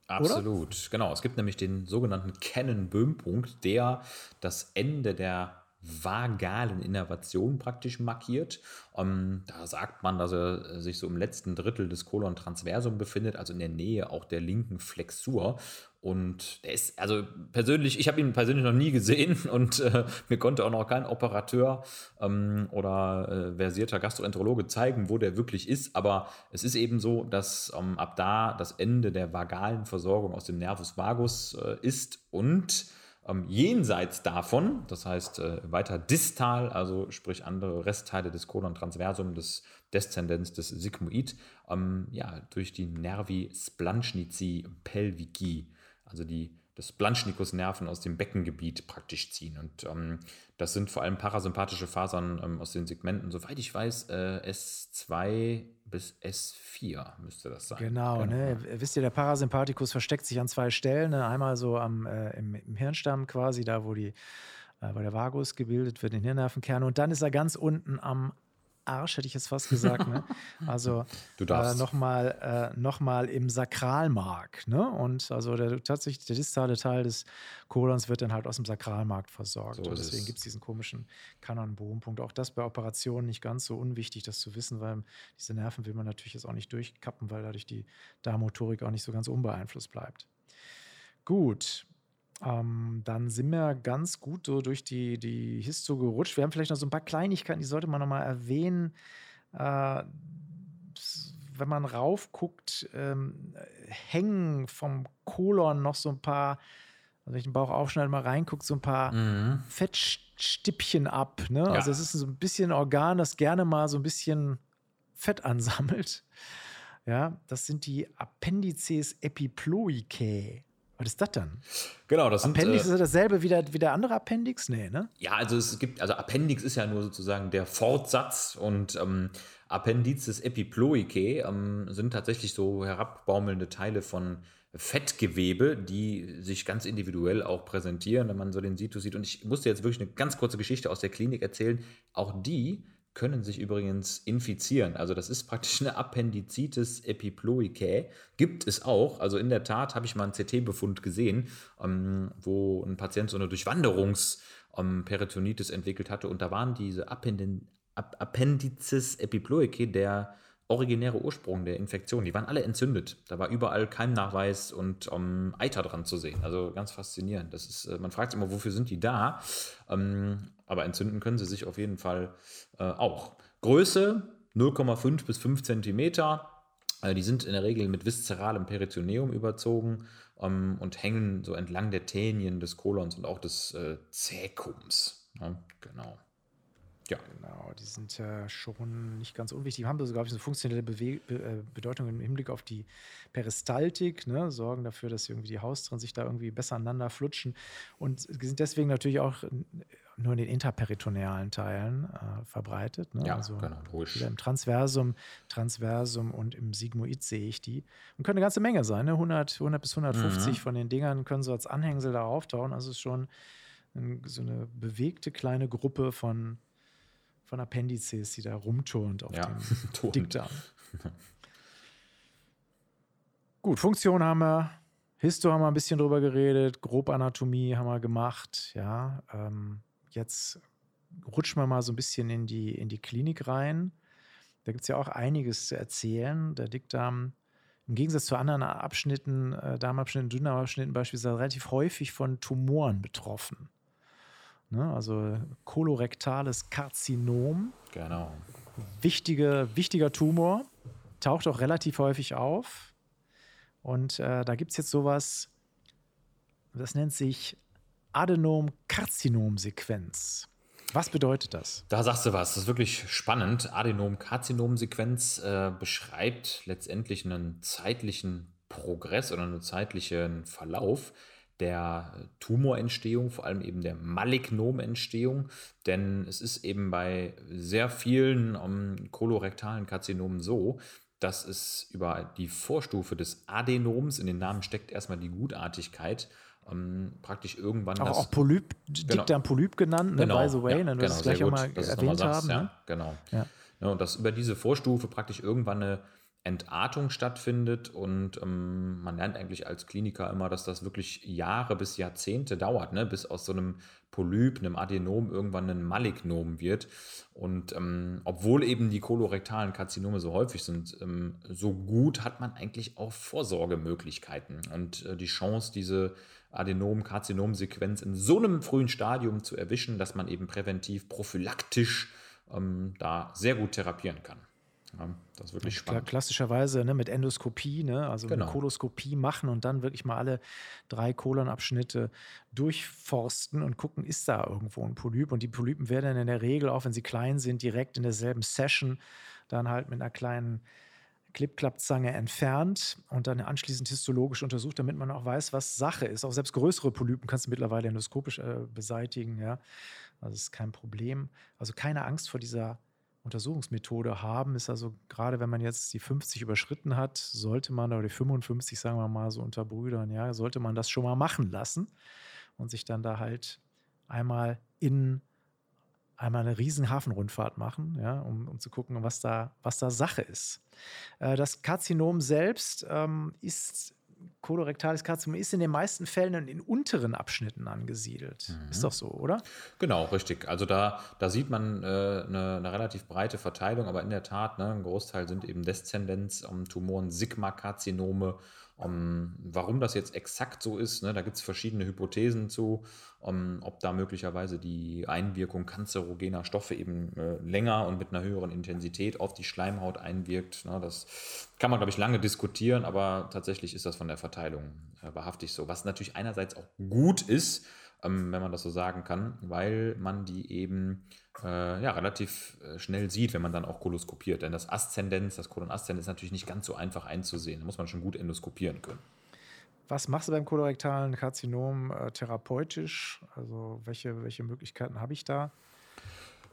Absolut, Oder? genau. Es gibt nämlich den sogenannten Cannon-Böhm-Punkt, der das Ende der vagalen Innervation praktisch markiert. Um, ähm, da sagt man, dass er sich so im letzten Drittel des Colon transversum befindet, also in der Nähe auch der linken Flexur. Und der ist, also persönlich, ich habe ihn persönlich noch nie gesehen [laughs] und äh, mir konnte auch noch kein Operateur ähm, oder äh, versierter Gastroenterologe zeigen, wo der wirklich ist. Aber es ist eben so, dass ähm, ab da das Ende der vagalen Versorgung aus dem Nervus vagus äh, ist und ähm, jenseits davon, das heißt äh, weiter distal, also sprich andere Restteile des Colon transversum, des Deszendenz des Sigmoid, ähm, ja, durch die Nervi splanchnici pelvici, also die das Blanchnicus-Nerven aus dem Beckengebiet praktisch ziehen. Und ähm, das sind vor allem parasympathische Fasern ähm, aus den Segmenten, soweit ich weiß, äh, S2 bis S4 müsste das sein. Genau, genau. Ne? wisst ihr, der Parasympathikus versteckt sich an zwei Stellen. Ne? Einmal so am, äh, im, im, Hirnstamm quasi, da wo die äh, wo der Vagus gebildet wird, den Hirnnervenkern. Und dann ist er ganz unten am Arsch, hätte ich jetzt fast gesagt. Ne? [laughs] Also äh, nochmal äh, noch im Sakralmark. Ne? Und also der, tatsächlich der distale Teil des Kolons wird dann halt aus dem Sakralmarkt versorgt. So deswegen gibt es diesen komischen Kanonbogenpunkt. Auch das bei Operationen nicht ganz so unwichtig, das zu wissen, weil diese Nerven will man natürlich jetzt auch nicht durchkappen, weil dadurch die Darmmotorik auch nicht so ganz unbeeinflusst bleibt. Gut, ähm, dann sind wir ganz gut so durch die, die Histo gerutscht. Wir haben vielleicht noch so ein paar Kleinigkeiten, die sollte man noch mal erwähnen. Äh, wenn man raufguckt, ähm, hängen vom Kolon noch so ein paar, also wenn ich den Bauch aufschneide, mal reinguckt, so ein paar mhm. Fettstippchen ab. Ne? Ja. Also es ist so ein bisschen Organ, das gerne mal so ein bisschen Fett ansammelt. Ja, das sind die Appendices epiploicae. Was ist das dann? Genau, das sind, Appendix äh, ist dasselbe wie der, wie der andere Appendix? Nee, ne? Ja, also es gibt, also Appendix ist ja nur sozusagen der Fortsatz und ähm, Appendizes epiploicae ähm, sind tatsächlich so herabbaumelnde Teile von Fettgewebe, die sich ganz individuell auch präsentieren, wenn man so den Situs sieht. Und ich musste jetzt wirklich eine ganz kurze Geschichte aus der Klinik erzählen. Auch die können sich übrigens infizieren. Also das ist praktisch eine Appendizitis epiploicae. Gibt es auch. Also in der Tat habe ich mal einen CT-Befund gesehen, ähm, wo ein Patient so eine Durchwanderungsperitonitis ähm, entwickelt hatte. Und da waren diese Appendin Appendizis epiploicae der originäre Ursprung der Infektion. Die waren alle entzündet. Da war überall Keimnachweis und um, ähm, Eiter dran zu sehen. Also ganz faszinierend. Das ist, äh, man fragt sich immer, wofür sind die da? Ähm, aber entzünden können sie sich auf jeden Fall äh, auch. Größe 0,5 bis 5 Zentimeter. Äh, die sind in der Regel mit viszeralem Peritoneum überzogen ähm, und hängen so entlang der Tänien des Kolons und auch des äh, Zäkums. Ja, genau. Ja. Genau, die sind ja schon nicht ganz unwichtig. Die haben sogar, glaube ich, eine funktionelle Bewe Be äh, Bedeutung im Hinblick auf die Peristaltik, ne? sorgen dafür, dass irgendwie die Haustren sich da irgendwie besser aneinander flutschen und sind deswegen natürlich auch nur in den interperitonealen Teilen äh, verbreitet. Ne? Ja, also genau, ruhig. Im Transversum, Transversum und im Sigmoid sehe ich die. Und können eine ganze Menge sein, ne? 100, 100 bis 150 mhm. von den Dingern können so als Anhängsel da auftauchen. Also es ist schon so eine bewegte kleine Gruppe von von Appendizes, die da rumturnt auf ja, dem [laughs] Dickdarm. [laughs] Gut, Funktion haben wir, Histo haben wir ein bisschen drüber geredet, Grobanatomie haben wir gemacht, ja. Ähm, jetzt rutschen wir mal so ein bisschen in die, in die Klinik rein. Da gibt es ja auch einiges zu erzählen. Der Dickdarm, im Gegensatz zu anderen Abschnitten, äh, Darmabschnitten, Dünndarmabschnitten beispielsweise, relativ häufig von Tumoren betroffen. Ne? Also kolorektales Karzinom. Genau. Wichtige, wichtiger Tumor. Taucht auch relativ häufig auf. Und äh, da gibt es jetzt sowas, das nennt sich Adenom-Karzinom-Sequenz. Was bedeutet das? Da sagst du was, das ist wirklich spannend. Adenom-Karzinom-Sequenz äh, beschreibt letztendlich einen zeitlichen Progress oder einen zeitlichen Verlauf der Tumorentstehung, vor allem eben der Malignomentstehung. Denn es ist eben bei sehr vielen um, ähm, kolorektalen Karzinomen so, dass es über die Vorstufe des Adenoms, in den Namen steckt erstmal die Gutartigkeit, ähm, praktisch irgendwann auch, das, auch Polyp, genau. Dickdarm-Polyp genannt, ne, genau, by the way, ja, ne, genau, das gleich auch mal erwähnt haben. Ja, ne? genau. Ja. Ja, und dass über diese Vorstufe praktisch irgendwann eine Entartung stattfindet und ähm, man lernt eigentlich als Kliniker immer, dass das wirklich Jahre bis Jahrzehnte dauert, ne, bis aus so einem Polyp, einem Adenom irgendwann ein Malignom wird. Und ähm, obwohl eben die kolorektalen Karzinome so häufig sind, ähm, so gut hat man eigentlich auch Vorsorgemöglichkeiten und äh, die Chance, diese Adenom-Karzinom-Sequenz in so einem frühen Stadium zu erwischen, dass man eben präventiv, prophylaktisch ähm, da sehr gut therapieren kann. Ja, das ist wirklich spannend. Klassischerweise ne, mit Endoskopie, ne, also genau. eine Koloskopie machen und dann wirklich mal alle drei Kolonabschnitte durchforsten und gucken, ist da irgendwo ein Polyp. Und die Polypen werden dann in der Regel, auch wenn sie klein sind, direkt in derselben Session dann halt mit einer kleinen Klippklappzange entfernt und dann anschließend histologisch untersucht, damit man auch weiß, was Sache ist. Auch selbst größere Polypen kannst du mittlerweile endoskopisch äh, beseitigen. Ja? Also ist kein Problem. Also keine Angst vor dieser Untersuchungsmethode haben, ist also gerade, wenn man jetzt die 50 überschritten hat, sollte man, oder die 55, sagen wir mal so unter Brüdern, ja, sollte man das schon mal machen lassen und sich dann da halt einmal in einmal eine riesen Hafenrundfahrt machen, ja, um, um zu gucken, was da, was da Sache ist. Äh, das Karzinom selbst ähm, ist kolorektales Karzinom ist in den meisten Fällen in den unteren Abschnitten angesiedelt. Mhm. Ist doch so, oder? Genau, richtig. Also da, da sieht man äh, eine, eine, relativ breite Verteilung, aber in der Tat, ne, ein Großteil sind eben Deszendenz, um Tumoren, Sigma-Karzinome, um, warum das jetzt exakt so ist, ne, da gibt es verschiedene Hypothesen zu, um, ob da möglicherweise die Einwirkung kanzerogener Stoffe eben äh, länger und mit einer höheren Intensität auf die Schleimhaut einwirkt. Ne, das kann man, glaube ich, lange diskutieren, aber tatsächlich ist das von der Verteilung äh, wahrhaftig so. Was natürlich einerseits auch gut ist, ähm, wenn man das so sagen kann, weil man die eben äh, ja, relativ äh, schnell sieht, wenn man dann auch koloskopiert. Denn das Aszendenz, das Kolonaszendenz ist natürlich nicht ganz so einfach einzusehen. Da muss man schon gut endoskopieren können. Was machst du beim kolorektalen Karzinom äh, therapeutisch? Also welche, welche Möglichkeiten habe ich da?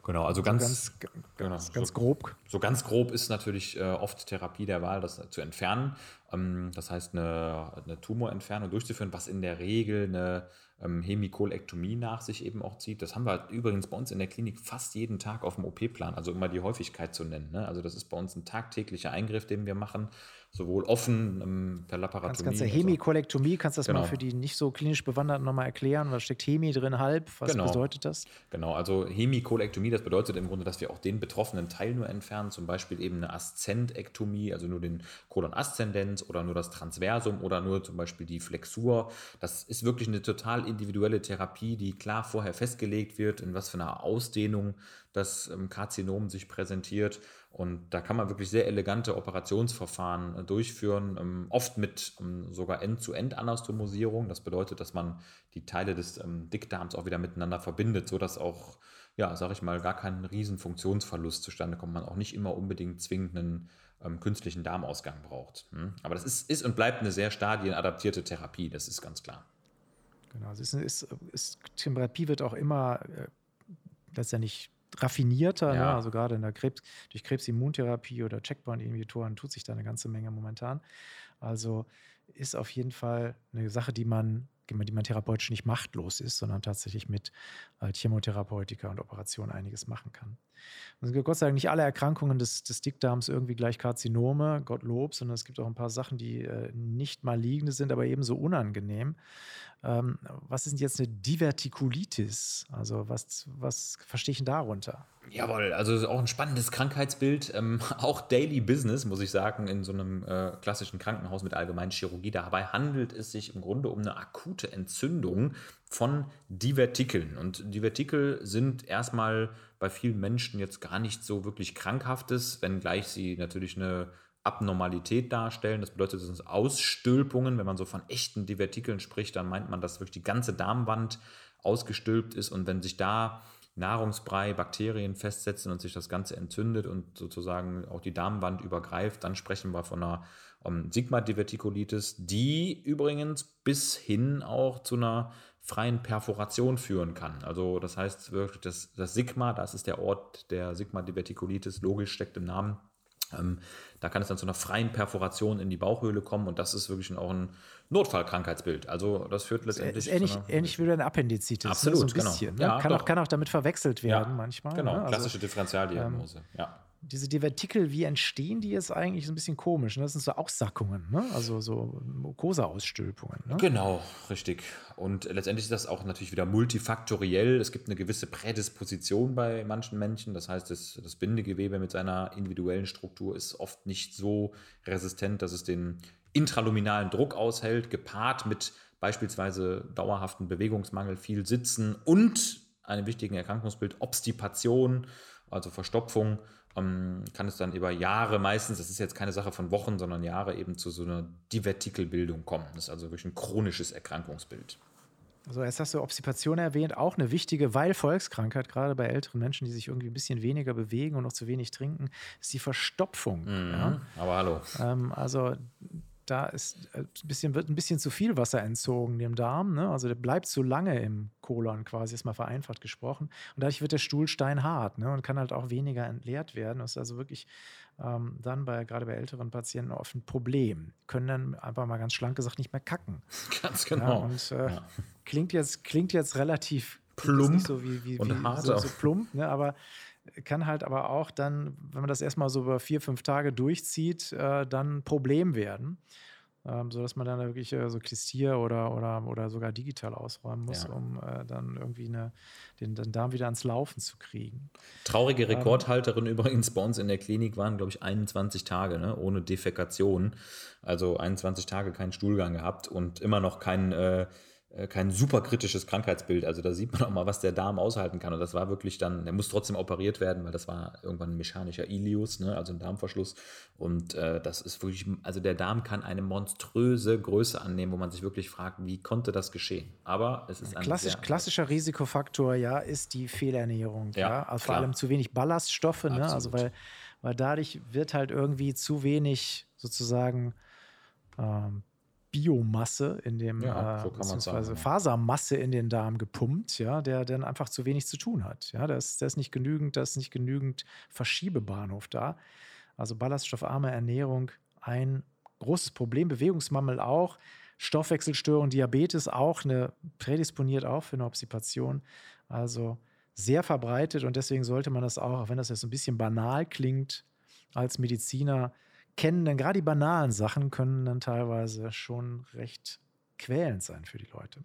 Genau, also ganz, ganz, ganz, genau, ganz so, grob. So ganz grob ist natürlich äh, oft Therapie der Wahl, das zu entfernen. Ähm, das heißt, eine, eine Tumorentfernung durchzuführen, was in der Regel eine ähm, Hemikolektomie nach sich eben auch zieht. Das haben wir übrigens bei uns in der Klinik fast jeden Tag auf dem OP-Plan, also immer die Häufigkeit zu nennen. Ne? Also das ist bei uns ein tagtäglicher Eingriff, den wir machen sowohl offen ähm, per Laparotomie. Ganz, ganz Hemikolektomie, kannst du das genau. mal für die nicht so klinisch Bewanderten nochmal erklären? Was steckt Hemi drin, halb? Was genau. bedeutet das? Genau, also Hemikolektomie, das bedeutet im Grunde, dass wir auch den betroffenen Teil nur entfernen, zum Beispiel eben eine Aszentektomie, also nur den Kolon Aszendenz oder nur das Transversum oder nur zum Beispiel die Flexur. Das ist wirklich eine total individuelle Therapie, die klar vorher festgelegt wird, in was für einer Ausdehnung das ähm, Karzinom sich präsentiert. Und da kann man wirklich sehr elegante Operationsverfahren äh, durchführen, ähm, oft mit ähm, sogar End-zu-End-Anastomosierung. Das bedeutet, dass man die Teile des Dickdarms auch wieder miteinander verbindet, sodass auch, ja, sage ich mal, gar kein riesen Funktionsverlust zustande kommt. Man auch nicht immer unbedingt zwingend einen künstlichen Darmausgang braucht. Hm? Aber das ist, ist und bleibt eine sehr stadienadaptierte Therapie, das ist ganz klar. Genau, es ist, ist, ist Therapie wird auch immer äh, letztendlich raffinierter, ne? ja. ne? also gerade in der Krebs, durch Krebsimmuntherapie oder Checkpoint-Inhibitoren tut sich da eine ganze Menge momentan. Also ist auf jeden Fall eine Sache, die man, die man therapeutisch nicht machtlos ist, sondern tatsächlich mit halt Chemotherapeutika und Operationen einiges machen kann. Also Gott sei Dank nicht alle Erkrankungen des, des Dickdarms irgendwie gleich Karzinome, Gottlob, sondern es gibt auch ein paar Sachen, die äh, nicht maligne sind, aber ebenso unangenehm. Ähm, was ist denn jetzt eine Divertikulitis? Also was, was verstehe ich denn darunter? Jawohl, also auch ein spannendes Krankheitsbild. Ähm, [laughs] auch Daily Business, muss ich sagen, in so einem äh, klassischen Krankenhaus mit allgemeinen Chirurgie. Dabei handelt es sich im Grunde um eine akute Entzündung von Divertikeln. Und Divertikel sind erstmal bei vielen Menschen jetzt gar nicht so wirklich krankhaftes, wenngleich sie natürlich eine Abnormalität darstellen. Das bedeutet, das sind Ausstülpungen. Wenn man so von echten Divertikeln spricht, dann meint man, dass wirklich die ganze Darmwand ausgestülpt ist. Und wenn sich da Nahrungsbrei Bakterien festsetzen und sich das Ganze entzündet und sozusagen auch die Darmwand übergreift, dann sprechen wir von einer um, ähm, Sigma-Divertikulitis, die übrigens bis hin auch zu einer freien Perforation führen kann. Also das heißt wirklich, das, das Sigma, das ist der Ort der Sigma-Divertikulitis, logisch steckt im Namen, ähm, da kann es dann zu einer freien Perforation in die Bauchhöhle kommen und das ist wirklich auch ein Notfallkrankheitsbild. Also das führt letztendlich. Ist ähnlich, ähnlich wie eine Appendizitis. Absolut, ne? so ein genau. bisschen. Ne? Ja, kann, auch, kann, auch, damit verwechselt werden ja, manchmal. Genau, ne? also, klassische Differentialdiagnose. Ähm, ja diese Divertikel, wie entstehen die jetzt eigentlich? Ist ein bisschen komisch. Ne? Das sind so Aussackungen, ne? also so Mucosa-Ausstülpungen. Ne? Genau, richtig. Und letztendlich ist das auch natürlich wieder multifaktoriell. Es gibt eine gewisse Prädisposition bei manchen Menschen. Das heißt, das, das Bindegewebe mit seiner individuellen Struktur ist oft nicht so resistent, dass es den intraluminalen Druck aushält, gepaart mit beispielsweise dauerhaften Bewegungsmangel, viel Sitzen und einem wichtigen Erkrankungsbild Obstipation, also Verstopfung ähm, kann es dann über Jahre meistens, das ist jetzt keine Sache von Wochen, sondern Jahre eben zu so einer Divertikelbildung kommen. Das ist also wirklich ein chronisches Erkrankungsbild. Also jetzt hast du Obstipation erwähnt, auch eine wichtige, weil Volkskrankheit, gerade bei älteren Menschen, die sich irgendwie ein bisschen weniger bewegen und noch zu wenig trinken, ist die Verstopfung. Mhm, ja? Aber hallo. Ähm, also da ist ein äh, bisschen, wird ein bisschen zu viel Wasser entzogen dem Darm. Ne? Also der bleibt zu lange im Kolon quasi, ist mal vereinfacht gesprochen. Und dadurch wird der Stuhl steinhart ne? und kann halt auch weniger entleert werden. Das ist also wirklich ähm, dann bei, gerade bei älteren Patienten oft ein Problem. Können dann einfach mal ganz schlank gesagt nicht mehr kacken. [laughs] Ganz genau. Ja, und äh, ja. klingt, jetzt, klingt jetzt relativ plump so wie, wie, und wie, hart so, so plump, ne? aber kann halt aber auch dann, wenn man das erstmal so über vier, fünf Tage durchzieht, äh, dann ein Problem werden. Ähm, sodass man dann wirklich äh, so Klistier oder, oder, oder sogar digital ausräumen muss, ja. um äh, dann irgendwie eine, den, den, Darm wieder ans Laufen zu kriegen. Traurige ähm, Rekordhalterin ähm, [laughs] übrigens bei uns in der Klinik waren, glaube ich, 21 Tage ne, ohne Defekation. Also 21 Tage keinen Stuhlgang gehabt und immer noch kein äh, äh, kein super kritisches Krankheitsbild. Also da sieht man auch mal, was der Darm aushalten kann. Und das war wirklich dann, der muss trotzdem operiert werden, weil das war irgendwann ein mechanischer Ilius, ne? also ein Darmverschluss. Und äh, das ist wirklich, also der Darm kann eine monströse Größe annehmen, wo man sich wirklich fragt, wie konnte das geschehen? Aber es ist ein Klassisch, klassischer Risikofaktor, ja, ist die Fehlernährung. Ja, ja? Also vor allem zu wenig Ballaststoffe, ne? also weil, weil dadurch wird halt irgendwie zu wenig sozusagen ähm, Biomasse in dem, ja, so äh, beziehungsweise sagen, Fasermasse in den Darm gepumpt, ja, der dann einfach zu wenig zu tun hat. Ja, da ist, da ist nicht genügend, da ist nicht genügend Verschiebebahnhof da. Also ballaststoffarme Ernährung ein großes Problem, Bewegungsmangel auch, Stoffwechselstörung, Diabetes auch, eine prädisponiert auch für eine Obstipation. Also sehr verbreitet und deswegen sollte man das auch, auch wenn das jetzt ein bisschen banal klingt, als Mediziner kennen, denn gerade die banalen Sachen können dann teilweise schon recht quälend sein für die Leute.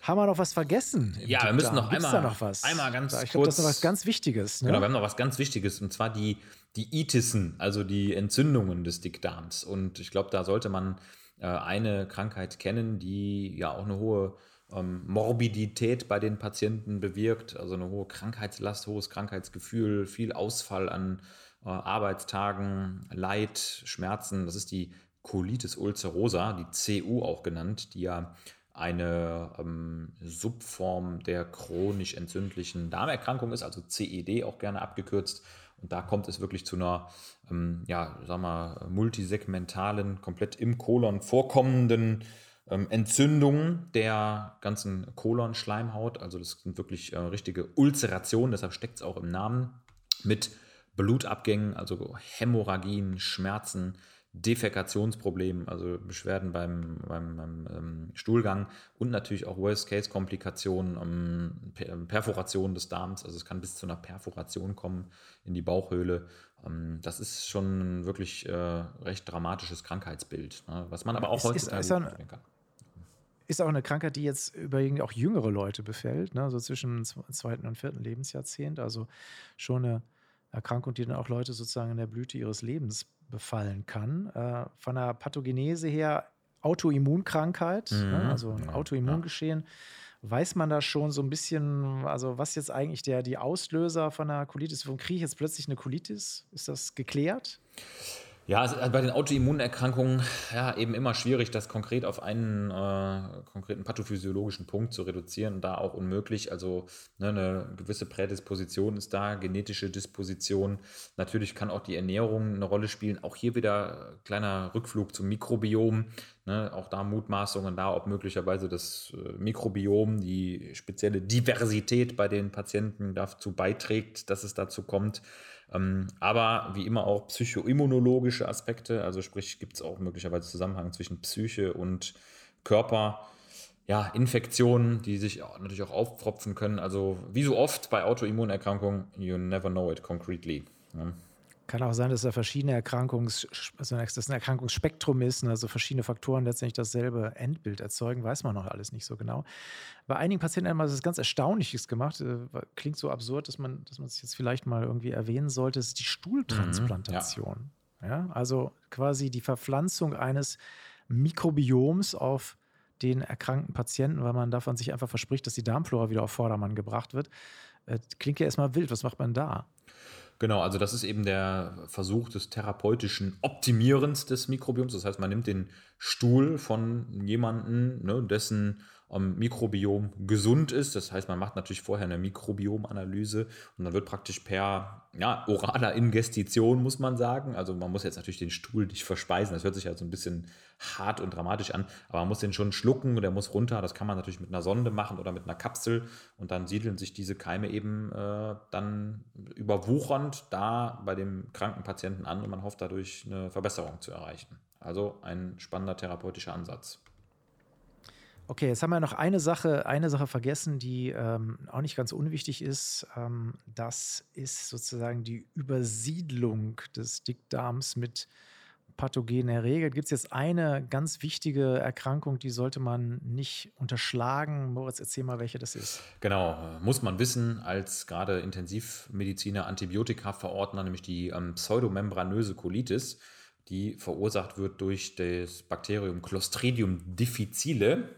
Haben wir noch was vergessen? Ja, wir müssen noch einmal, da noch was? einmal ganz ich glaube, das ist noch was ganz Wichtiges. Ne? Genau, wir haben noch was ganz Wichtiges und zwar die, die Itissen, also die Entzündungen des Dickdarms. Und ich glaube, da sollte man äh, eine Krankheit kennen, die ja auch eine hohe ähm, Morbidität bei den Patienten bewirkt, also eine hohe Krankheitslast, hohes Krankheitsgefühl, viel Ausfall an Arbeitstagen, Leid, Schmerzen. Das ist die Colitis ulcerosa, die CU auch genannt, die ja eine ähm, Subform der chronisch entzündlichen Darmerkrankung ist, also CED auch gerne abgekürzt. Und da kommt es wirklich zu einer, ähm, ja, sag mal, multisegmentalen, komplett im Kolon vorkommenden ähm, Entzündung der ganzen Kolonschleimhaut. Also das sind wirklich äh, richtige Ulcerationen, deshalb steckt es auch im Namen mit Blutabgängen, also Hämorrhagien, Schmerzen, Defekationsproblemen, also Beschwerden beim, beim, beim ähm, Stuhlgang und natürlich auch Worst-Case-Komplikationen, ähm, ähm, Perforation des Darms. Also es kann bis zu einer Perforation kommen in die Bauchhöhle. Das ist schon wirklich äh, recht dramatisches Krankheitsbild, ne? was man aber auch heute ist, ist, ein, ist auch eine Krankheit, die jetzt überwiegend auch jüngere Leute befällt, ne? so zwischen dem zweiten und vierten Lebensjahrzehnt. Also schon eine Erkrankung, die dann auch Leute sozusagen in der Blüte ihres Lebens befallen kann. Äh, von der Pathogenese her Autoimmunkrankheit, ne? mhm, ne? also ein Autoimmungeschehen. Ja. Weiß man da schon so ein bisschen, also was jetzt eigentlich der, die Auslöser von einer Colitis, warum kriege ich jetzt plötzlich eine Colitis? Ist das geklärt? Ja, also bei den Autoimmunerkrankungen ja eben immer schwierig, das konkret auf einen äh, konkreten pathophysiologischen Punkt zu reduzieren, da auch unmöglich. Also ne, eine gewisse Prädisposition ist da, genetische Disposition. Natürlich kann auch die Ernährung eine Rolle spielen. Auch hier wieder kleiner Rückflug zum Mikrobiom. Ne, auch da Mutmaßungen da, ob möglicherweise das äh, Mikrobiom, die spezielle Diversität bei den Patienten dazu beiträgt, dass es dazu kommt. Ähm, aber wie immer auch psychoimmunologische Aspekte, also sprich gibt es auch möglicherweise Zusammenhang zwischen Psyche und Körper. Ja, Infektionen, die sich natürlich auch aufpropfen können. Also wie so oft bei Autoimmunerkrankungen, you never know it concretely. Ja. Kann auch sein, dass da verschiedene Erkrankungs, also das ein Erkrankungsspektrum ist, ne, also verschiedene Faktoren letztendlich dasselbe Endbild erzeugen, weiß man noch alles nicht so genau. Bei einigen Patienten haben wir das ganz Erstaunliches gemacht. Äh, klingt so absurd, dass man, dass man es jetzt vielleicht mal irgendwie erwähnen sollte. Ist die Stuhltransplantation. Mhm, ja. ja. also quasi die Verpflanzung eines Mikrobioms auf den erkrankten Patienten, weil man davon sich einfach verspricht, dass die Darmflora wieder auf Vordermann gebracht wird. Äh, klingt ja erstmal wild. Was macht man da? Genau, also das ist eben der Versuch des therapeutischen Optimierens des Mikrobioms. Das heißt, man nimmt den Stuhl von jemandem, ne, dessen Mikrobiom gesund ist. Das heißt, man macht natürlich vorher eine Mikrobiomanalyse und dann wird praktisch per ja, oraler Ingestition, muss man sagen. Also man muss jetzt natürlich den Stuhl nicht verspeisen. Das hört sich halt so ein bisschen hart und dramatisch an, aber man muss den schon schlucken und der muss runter. Das kann man natürlich mit einer Sonde machen oder mit einer Kapsel und dann siedeln sich diese Keime eben äh, dann überwuchernd da bei dem kranken Patienten an und man hofft dadurch eine Verbesserung zu erreichen. Also ein spannender therapeutischer Ansatz. Okay, jetzt haben wir noch eine Sache, eine Sache vergessen, die ähm, auch nicht ganz unwichtig ist. Ähm, das ist sozusagen die Übersiedlung des Dickdarms mit pathogenen Erregern. Gibt es jetzt eine ganz wichtige Erkrankung, die sollte man nicht unterschlagen? Moritz, erzähl mal, welche das ist. Genau, muss man wissen, als gerade Intensivmediziner Antibiotika verordnen, nämlich die ähm, pseudomembranöse Colitis, die verursacht wird durch das Bakterium Clostridium difficile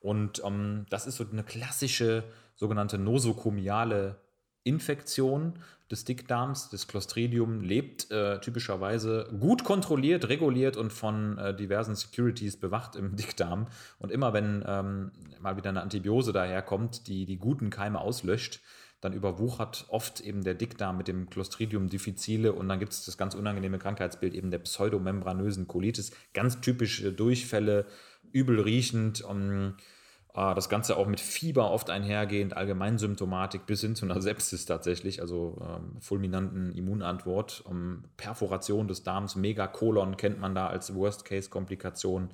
und ähm, das ist so eine klassische sogenannte nosokomiale Infektion des Dickdarms. Das Clostridium lebt äh, typischerweise gut kontrolliert, reguliert und von äh, diversen Securities bewacht im [laughs] Dickdarm. Und immer wenn ähm, mal wieder eine Antibiose daherkommt, die die guten Keime auslöscht, dann überwuchert oft eben der Dickdarm mit dem Clostridium difficile und dann gibt es das ganz unangenehme Krankheitsbild eben der pseudomembranösen Colitis. Ganz typische Durchfälle, übel riechend. Um, äh, das Ganze auch mit Fieber oft einhergehend, Allgemeinsymptomatik bis hin zu einer Sepsis tatsächlich, also ähm, fulminanten Immunantwort. Um, Perforation des Darms, Megakolon kennt man da als Worst-Case-Komplikation.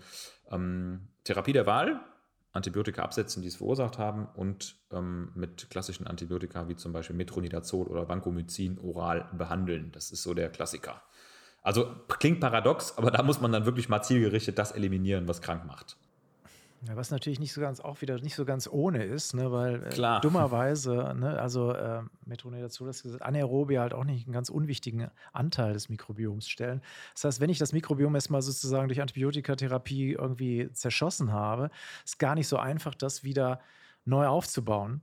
Ähm, Therapie der Wahl, Antibiotika absetzen, die es verursacht haben und ähm, mit klassischen Antibiotika wie zum Beispiel Metronidazol oder Vancomycin oral behandeln. Das ist so der Klassiker. Also klingt paradox, aber da muss man dann wirklich mal zielgerichtet das eliminieren, was krank macht. Ja, was natürlich nicht so ganz auch wieder nicht so ganz ohne ist, ne, weil äh, dummerweise, ne, also äh, Metronidazol, das gesagt, Anaerobie halt auch nicht einen ganz unwichtigen Anteil des Mikrobioms stellen. Das heißt, wenn ich das Mikrobiom erstmal sozusagen durch Antibiotikatherapie irgendwie zerschossen habe, ist gar nicht so einfach, das wieder neu aufzubauen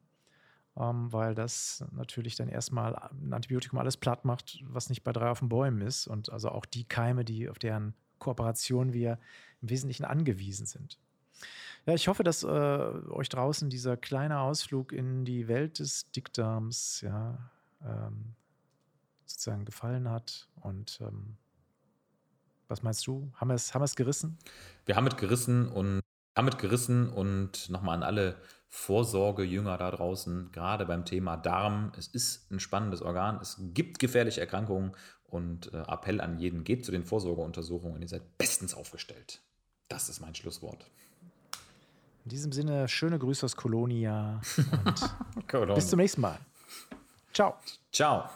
ähm, weil das natürlich dann erstmal ein Antibiotikum alles platt macht, was nicht bei drei auf den Bäumen ist und also auch die Keime, die auf deren Kooperation wir im Wesentlichen angewiesen sind. Ja, ich hoffe, dass äh, euch draußen dieser kleine Ausflug in die Welt des Dickdarms ja, ähm, sozusagen gefallen hat. Und ähm, was meinst du? Haben wir es haben gerissen? Wir haben es gerissen und haben es gerissen und nochmal an alle Vorsorgejünger da draußen, gerade beim Thema Darm. Es ist ein spannendes Organ, es gibt gefährliche Erkrankungen und äh, Appell an jeden, geht zu den Vorsorgeuntersuchungen, ihr seid bestens aufgestellt. Das ist mein Schlusswort. In diesem Sinne, schöne Grüße aus Kolonia [laughs] und bis zum nächsten Mal. Ciao. Ciao.